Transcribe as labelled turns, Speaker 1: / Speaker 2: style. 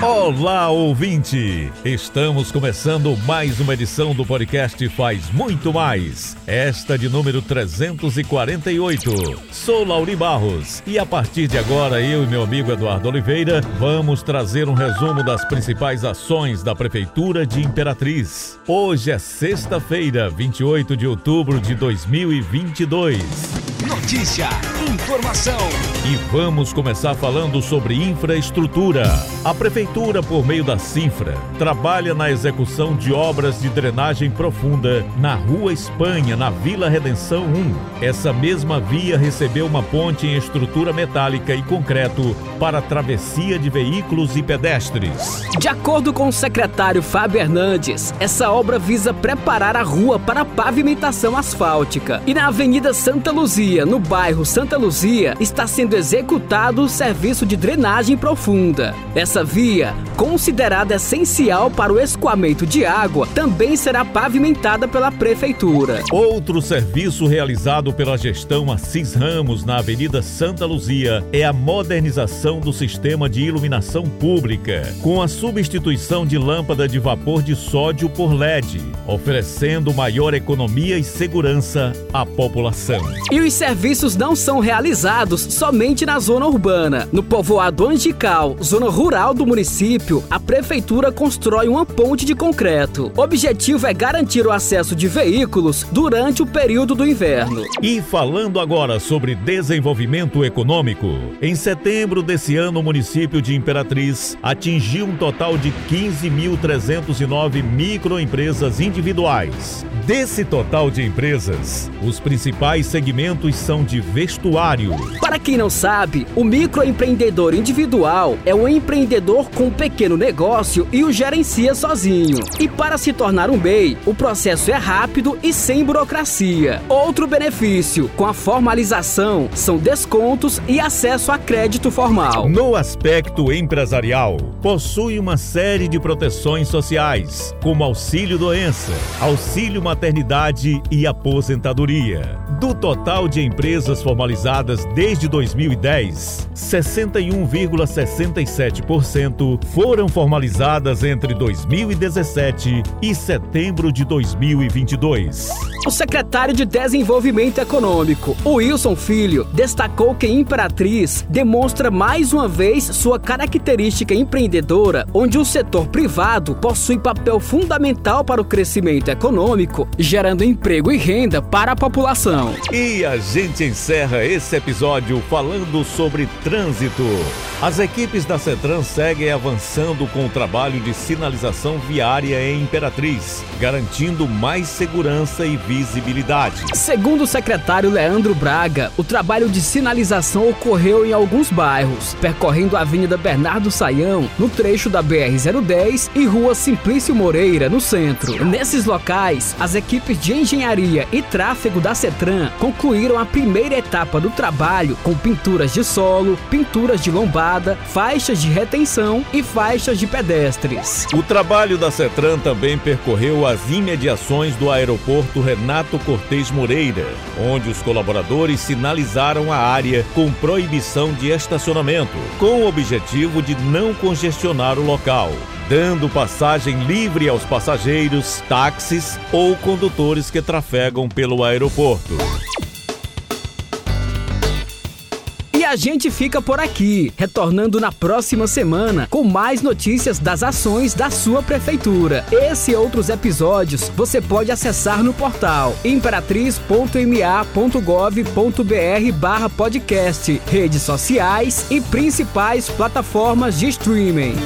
Speaker 1: Olá, ouvinte! Estamos começando mais uma edição do podcast Faz Muito Mais. Esta de número 348. Sou Lauri Barros e a partir de agora eu e meu amigo Eduardo Oliveira vamos trazer um resumo das principais ações da Prefeitura de Imperatriz. Hoje é sexta-feira, 28 de outubro de 2022.
Speaker 2: Notícia, informação.
Speaker 1: E vamos começar falando sobre infraestrutura. A Prefeitura, por meio da Cinfra, trabalha na execução de obras de drenagem profunda na Rua Espanha, na Vila Redenção 1. Essa mesma via recebeu uma ponte em estrutura metálica e concreto para travessia de veículos e pedestres.
Speaker 3: De acordo com o secretário Fábio Hernandes, essa obra visa preparar a rua para a pavimentação asfáltica. E na Avenida Santa Luzia, no bairro Santa Luzia, está sendo executado o serviço de drenagem profunda. Essa via, considerada essencial para o escoamento de água, também será pavimentada pela prefeitura.
Speaker 1: Outro serviço realizado pela gestão Assis Ramos na Avenida Santa Luzia é a modernização do sistema de iluminação pública, com a substituição de lâmpada de vapor de sódio por LED, oferecendo maior economia e segurança à população.
Speaker 3: E os serviços não são realizados somente na zona urbana. No povoado Angical, zona rural do município, a prefeitura constrói uma ponte de concreto. O objetivo é garantir o acesso de veículos durante o período do inverno.
Speaker 1: E falando agora sobre desenvolvimento econômico, em setembro desse ano o município de Imperatriz atingiu um total de 15.309 microempresas individuais. Desse total de empresas, os principais segmentos são de vestuário.
Speaker 3: Para quem não sabe, o microempreendedor individual é um empreendedor com um pequeno negócio e o gerencia sozinho. E para se tornar um MEI, o processo é rápido e sem burocracia. Outro benefício, com a formalização, são descontos e acesso a crédito formal.
Speaker 1: No aspecto empresarial, possui uma série de proteções sociais, como auxílio doença, auxílio maternidade e aposentadoria. Do total de empresas formalizadas desde 2010, 61,67% foram formalizadas entre 2017 e setembro de 2022.
Speaker 3: O secretário de Desenvolvimento Econômico, Wilson Filho, destacou que Imperatriz demonstra mais uma vez sua característica empreendedora, onde o setor privado possui papel fundamental para o crescimento econômico, gerando emprego e renda para a população.
Speaker 1: E a gente encerra esse episódio falando sobre trânsito. As equipes da CETRAN seguem avançando com o trabalho de sinalização viária em Imperatriz, garantindo mais segurança e visibilidade.
Speaker 3: Segundo o secretário Leandro Braga, o trabalho de sinalização ocorreu em alguns bairros, percorrendo a Avenida Bernardo Saião, no trecho da BR-010 e Rua Simplício Moreira, no centro. Nesses locais, as equipes de engenharia e tráfego da CETRAN concluíram a primeira etapa do trabalho com pinturas de solo, pinturas de lombada, faixas de retenção e faixas de pedestres.
Speaker 1: O trabalho da CETRAN também percorreu as imediações do aeroporto Renato Cortes Moreira, onde os colaboradores sinalizaram a área com proibição de estacionamento, com o objetivo de não congestionar o local dando passagem livre aos passageiros, táxis ou condutores que trafegam pelo aeroporto.
Speaker 3: A gente fica por aqui, retornando na próxima semana com mais notícias das ações da sua prefeitura. Esse e outros episódios você pode acessar no portal imperatriz.ma.gov.br/barra podcast, redes sociais e principais plataformas de streaming.